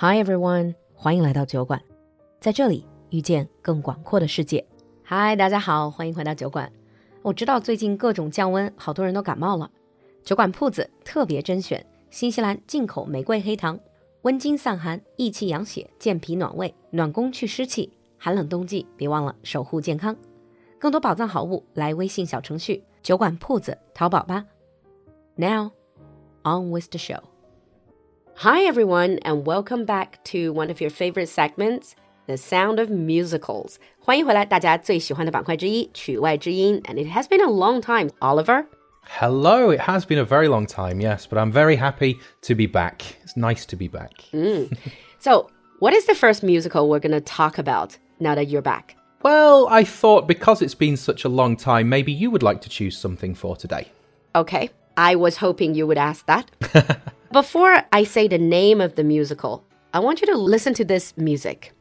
Hi everyone，欢迎来到酒馆，在这里遇见更广阔的世界。Hi，大家好，欢迎回到酒馆。我知道最近各种降温，好多人都感冒了。酒馆铺子特别甄选新西兰进口玫瑰黑糖，温经散寒，益气养血，健脾暖胃，暖宫去湿气。寒冷冬季，别忘了守护健康。更多宝藏好物，来微信小程序酒馆铺子淘宝吧。Now, on with the show. Hi, everyone, and welcome back to one of your favorite segments, The Sound of Musicals. 欢迎回来，大家最喜欢的板块之一——曲外之音。And it has been a long time, Oliver. Hello, it has been a very long time, yes, but I'm very happy to be back. It's nice to be back. So, what is the first musical we're going to talk about now that you're back? Well, I thought because it's been such a long time, maybe you would like to choose something for today. Okay, I was hoping you would ask that. Before I say the name of the musical, I want you to listen to this music.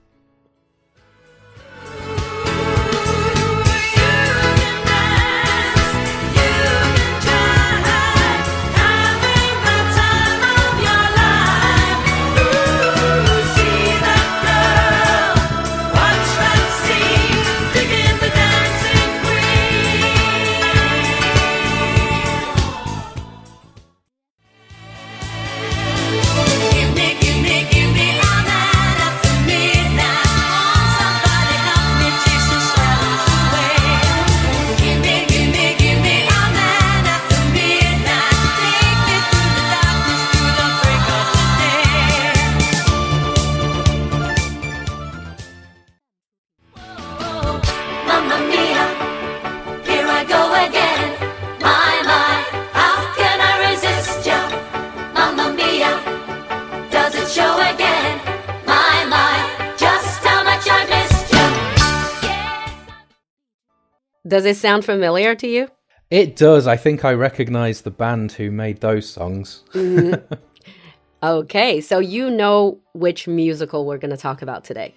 Does it sound familiar to you? It does. I think I recognize the band who made those songs. Mm-hmm. Okay, so you know which musical we're going to talk about today.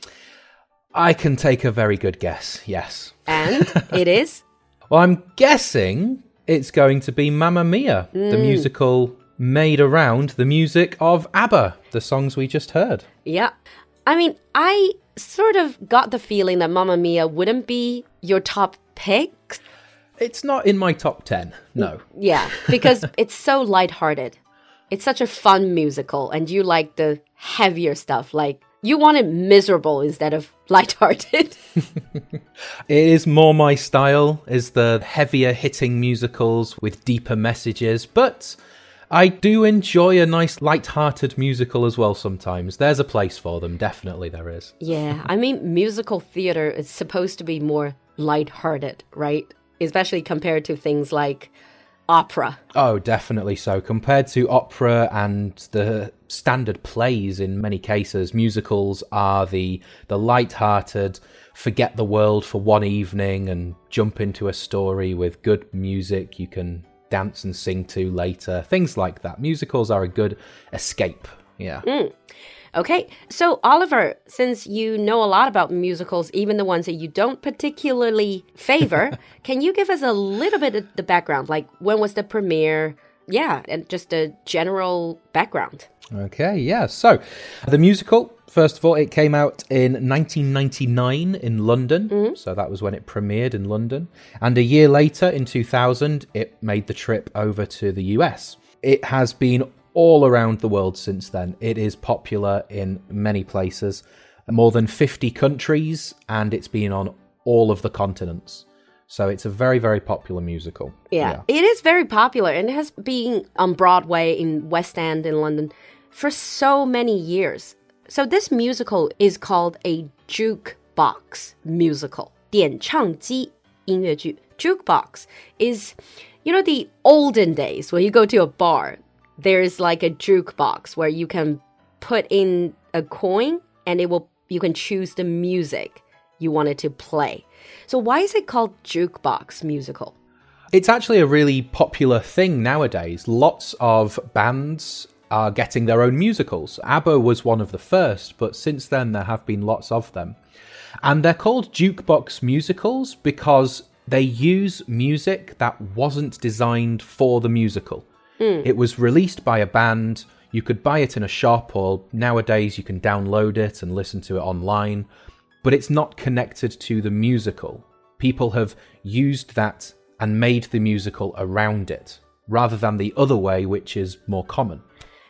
I can take a very good guess, yes. And it is? Well, I'm guessing it's going to be Mamma Mia, the mm. musical made around the music of ABBA, the songs we just heard. Yeah. I mean, I sort of got the feeling that Mamma Mia wouldn't be your top pick. It's not in my top 10, no. Mm, yeah, because it's so lighthearted. It's such a fun musical, and you like the heavier stuff. Like, you want it miserable instead of lighthearted. It is more my style, is the heavier hitting musicals with deeper messages, but I do enjoy a nice light-hearted musical as well sometimes. There's a place for them, definitely there is. yeah, I mean, musical theater is supposed to be more lighthearted, right? Especially compared to things like opera. Oh, definitely so. Compared to opera and the standard plays in many cases, musicals are the the light-hearted, forget the world for one evening and jump into a story with good music you can dance and sing to later. Things like that. Musicals are a good escape. Yeah. Mm. Okay, so Oliver, since you know a lot about musicals, even the ones that you don't particularly favor, can you give us a little bit of the background? Like, when was the premiere? Yeah, and just a general background. Okay, yeah. So, the musical, first of all, it came out in 1999 in London. Mm-hmm. So, that was when it premiered in London. And a year later, in 2000, it made the trip over to the US. It has been all around the world since then. It is popular in many places, more than 50 countries, and it's been on all of the continents. So, it's a very, very popular musical. Yeah, it is very popular and it has been on Broadway in West End in London for so many years. So this musical is called a jukebox musical. 点唱机音乐剧 jukebox is you know the olden days when you go to a bar there's like a jukebox where you can put in a coin and it will you can choose the music you wanted to play. So why is it called jukebox musical? It's actually a really popular thing nowadays. Lots of bands are getting their own musicals. ABBA was one of the first, but since then there have been lots of them. And they're called jukebox musicals because they use music that wasn't designed for the musical. Mm. It was released by a band, You could buy it in a shop, or nowadays you can download it and listen to it online, but it's not connected to the musical. People have used that and made the musical around it, rather than the other way, which is more common.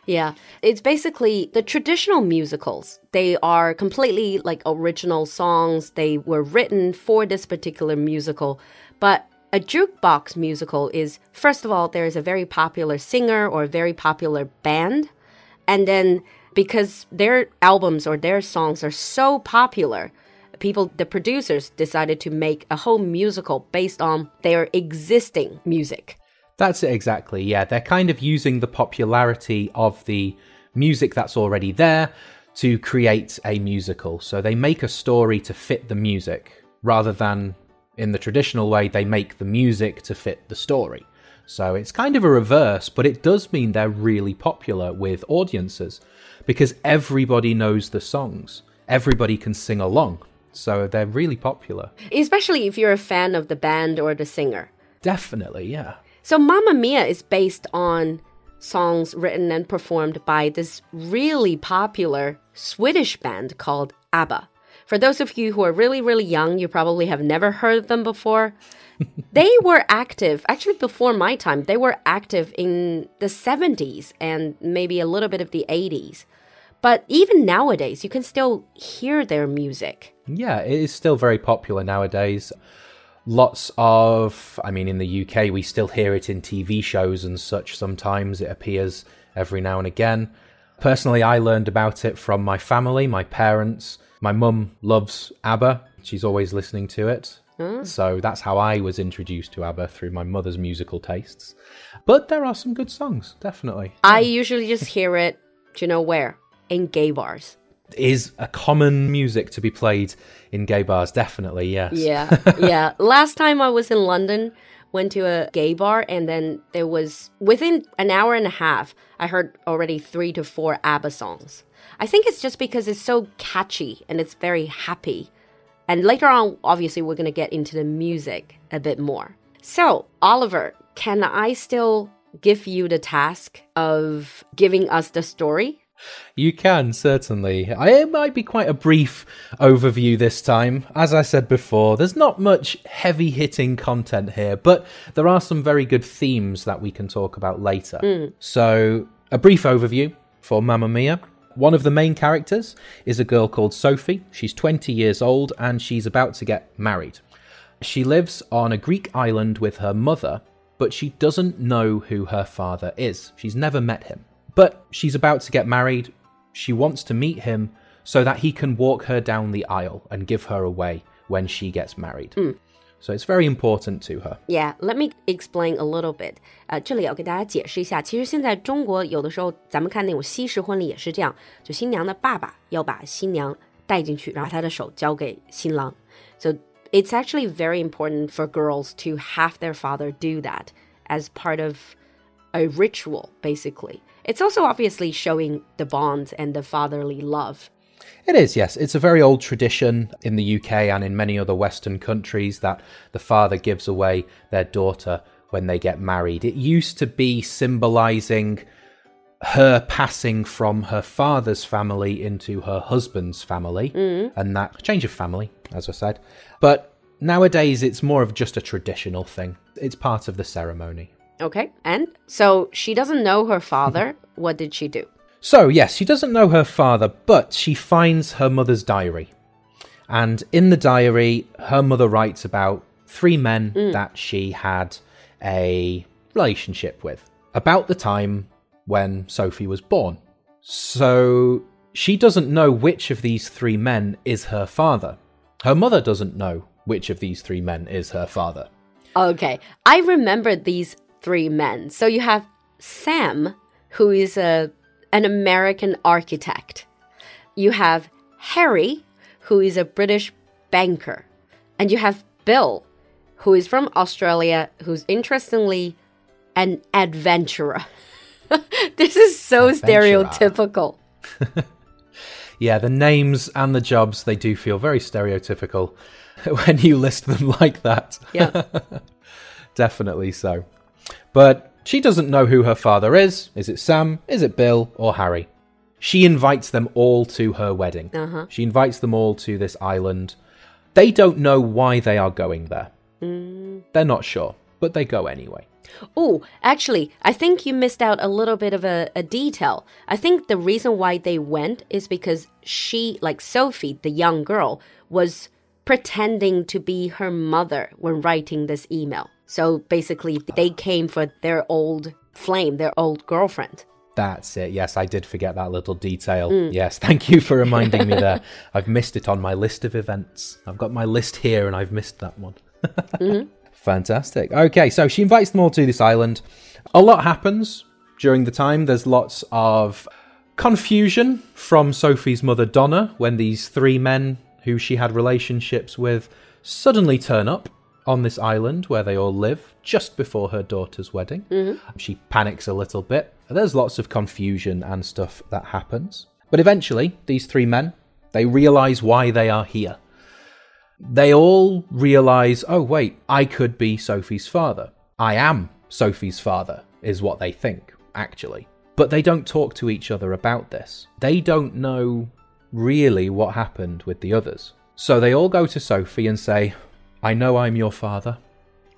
Yeah, it's basically the traditional musicals. They are completely like original songs. They were written for this particular musical. But a jukebox musical is, first of all, there is a very popular singer or a very popular band. And then because their albums or their songs are so popular, people, the producers decided to make a whole musical based on their existing music. That's it exactly, yeah. They're kind of using the popularity of the music that's already there to create a musical. So they make a story to fit the music rather than in the traditional way, they make the music to fit the story. So it's kind of a reverse, but it does mean they're really popular with audiences because everybody knows the songs. Everybody can sing along. So they're really popular. Especially if you're a fan of the band or the singer. Definitely, yeah. So Mamma Mia is based on songs written and performed by this really popular Swedish band called ABBA. For those of you who are really, really young, you probably have never heard of them before. they were active, actually, before my time, they were active in the 70s and maybe a little bit of the 80s. But even nowadays, you can still hear their music. Yeah, it is still very popular nowadays. Lots of, I mean, in the UK, we still hear it in TV shows and such. Sometimes it appears every now and again. Personally, I learned about it from my family, my parents. My mum loves ABBA, she's always listening to it. Hmm. So that's how I was introduced to ABBA through my mother's musical tastes. But there are some good songs, definitely. I usually just hear it, do you know where? In gay bars. Is a common music to be played in gay bars, definitely, yes. Yeah, yeah. Last time I was in London, went to a gay bar, and then there was within an hour and a half, I heard already three to four ABBA songs. I think it's just because it's so catchy and it's very happy. And later on, obviously, we're going to get into the music a bit more. So, Oliver, can I still give you the task of giving us the story? You can, certainly. I, it might be quite a brief overview this time. As I said before, there's not much heavy hitting content here, but there are some very good themes that we can talk about later. Mm. So, a brief overview for Mamma Mia. One of the main characters is a girl called Sophie. She's 20 years old and she's about to get married. She lives on a Greek island with her mother, but she doesn't know who her father is. She's never met him. But she's about to get married. She wants to meet him so that he can walk her down the aisle and give her away when she gets married. Hmm. So it's very important to her. Yeah, let me explain a little bit. 呃，这里要给大家解释一下，其实现在中国有的时候咱们看那种西式婚礼也是这样，就新娘的爸爸要把新娘带进去，然后他的手交给新郎。So it's actually very important for girls to have their father do that as part of a ritual, basically. It's also obviously showing the bonds and the fatherly love. It is, yes. It's a very old tradition in the UK and in many other Western countries that the father gives away their daughter when they get married. It used to be symbolizing her passing from her father's family into her husband's family mm. and that change of family, as I said. But nowadays, it's more of just a traditional thing, it's part of the ceremony. Okay, and so she doesn't know her father. what did she do? So, yes, she doesn't know her father, but she finds her mother's diary. And in the diary, her mother writes about three men mm. that she had a relationship with about the time when Sophie was born. So, she doesn't know which of these three men is her father. Her mother doesn't know which of these three men is her father. Okay, I remember these three men. So you have Sam, who is a an American architect. You have Harry, who is a British banker, and you have Bill, who is from Australia, who's interestingly an adventurer. this is so Adventurer. stereotypical. Yeah, the names and the jobs, they do feel very stereotypical when you list them like that. Yeah. Definitely so. But She doesn't know who her father is. Is it Sam? Is it Bill? Or Harry? She invites them all to her wedding. Uh-huh. She invites them all to this island. They don't know why they are going there. Mm. They're not sure, but they go anyway. Oh, actually, I think you missed out a little bit of a, a detail. I think the reason why they went is because she, like Sophie, the young girl, was pretending to be her mother when writing this email. So basically, they came for their old flame, their old girlfriend. That's it. Yes, I did forget that little detail. Mm. Yes, thank you for reminding me there. I've missed it on my list of events. I've got my list here and I've missed that one. Mm-hmm. Fantastic. Okay, so she invites them all to this island. A lot happens during the time. There's lots of confusion from Sophie's mother, Donna, when these three men who she had relationships with suddenly turn up on this island where they all live just before her daughter's wedding. Mm-hmm. She panics a little bit. There's lots of confusion and stuff that happens. But eventually, these three men, they realize why they are here they all realize, oh, wait, I could be Sophie's father. I am Sophie's father, is what they think, actually. But they don't talk to each other about this. They don't know really what happened with the others. So they all go to Sophie and say, I know I'm your father.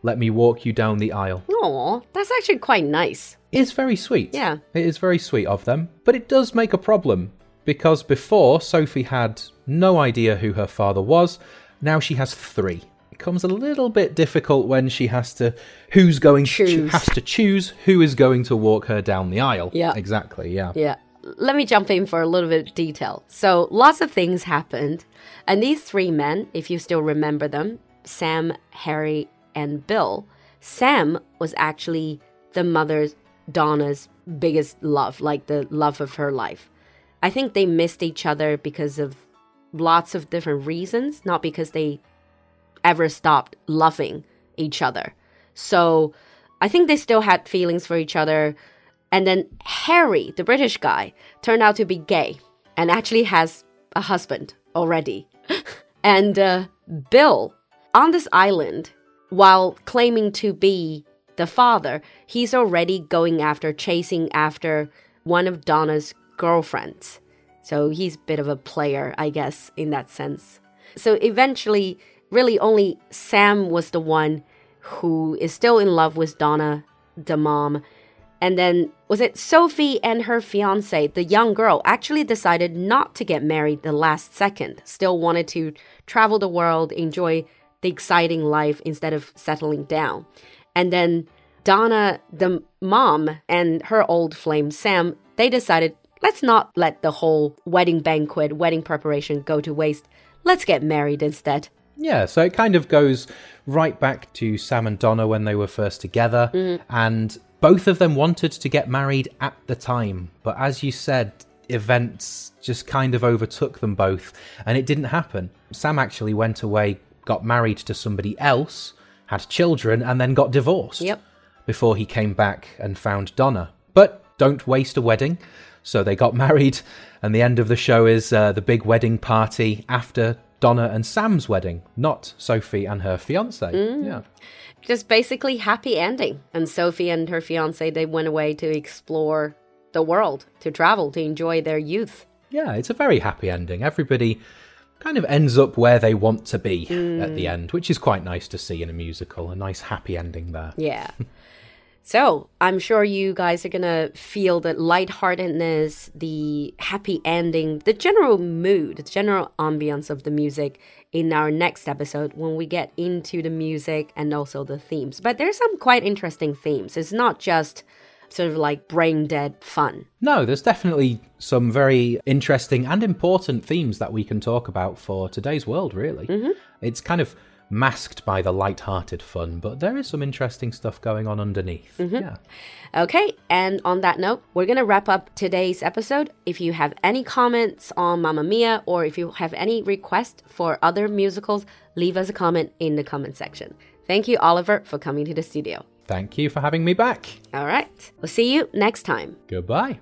Let me walk you down the aisle. Aw, that's actually quite nice. It's very sweet. Yeah. It is very sweet of them. But it does make a problem because before Sophie had no idea who her father was. Now she has three. It becomes a little bit difficult when she has to who's going Choose. has to choose who is going to walk her down the aisle. Yeah. Exactly, yeah. Yeah. Let me jump in for a little bit of detail. So, lots of things happened. And these three men, if you still remember them Sam, Harry, and Bill Sam was actually the mother's, Donna's biggest love, like the love of her life. I think they missed each other because of lots of different reasons, not because they ever stopped loving each other. So I think they still had feelings for each other. And then Harry, the British guy, turned out to be gay and actually has a husband already. and uh, Bill, on this island, while claiming to be the father, he's already going after, chasing after one of Donna's girlfriends. So he's a bit of a player, I guess, in that sense. So eventually, really only Sam was the one who is still in love with Donna, the mom. And then, was it Sophie and her fiance, the young girl, actually decided not to get married the last second, still wanted to travel the world, enjoy the exciting life instead of settling down. And then Donna, the mom, and her old flame, Sam, they decided let's not let the whole wedding banquet, wedding preparation go to waste. Let's get married instead. Yeah, so it kind of goes right back to Sam and Donna when they were first together, mm-hmm. and both of them wanted to get married at the time. But as you said, events just kind of overtook them both, and it didn't happen. Sam actually went away, got married to somebody else, had children, and then got divorced Yep. before he came back and found Donna. But don't waste a wedding. So they got married, and the end of the show is uh, the big wedding party after Donna and Sam's wedding, not Sophie and her fiance. Yeah. Just basically happy ending. And Sophie and her fiance, they went away to explore the world, to travel, to enjoy their youth. Yeah, it's a very happy ending. Everybody kind of ends up where they want to be at the mm. end, which is quite nice to see in a musical. A nice happy ending there. Yeah. so I'm sure you guys are gonna feel the lightheartedness, the happy ending, the general mood, the general ambience of the music in our next episode when we get into the music and also the themes. But there's some quite interesting themes. It's not just sort of like brain dead fun. No, there's definitely some very interesting and important themes that we can talk about for today's world, really. Mm-hmm. It's kind of masked by the light-hearted fun, but there is some interesting stuff going on underneath. Mm-hmm. Yeah. Okay, and on that note, we're gonna wrap up today's episode. If you have any comments on Mamma Mia or if you have any requests for other musicals, leave us a comment in the comment section. Thank you, Oliver, for coming to the studio. Thank you for having me back. All right, we'll see you next time. Goodbye.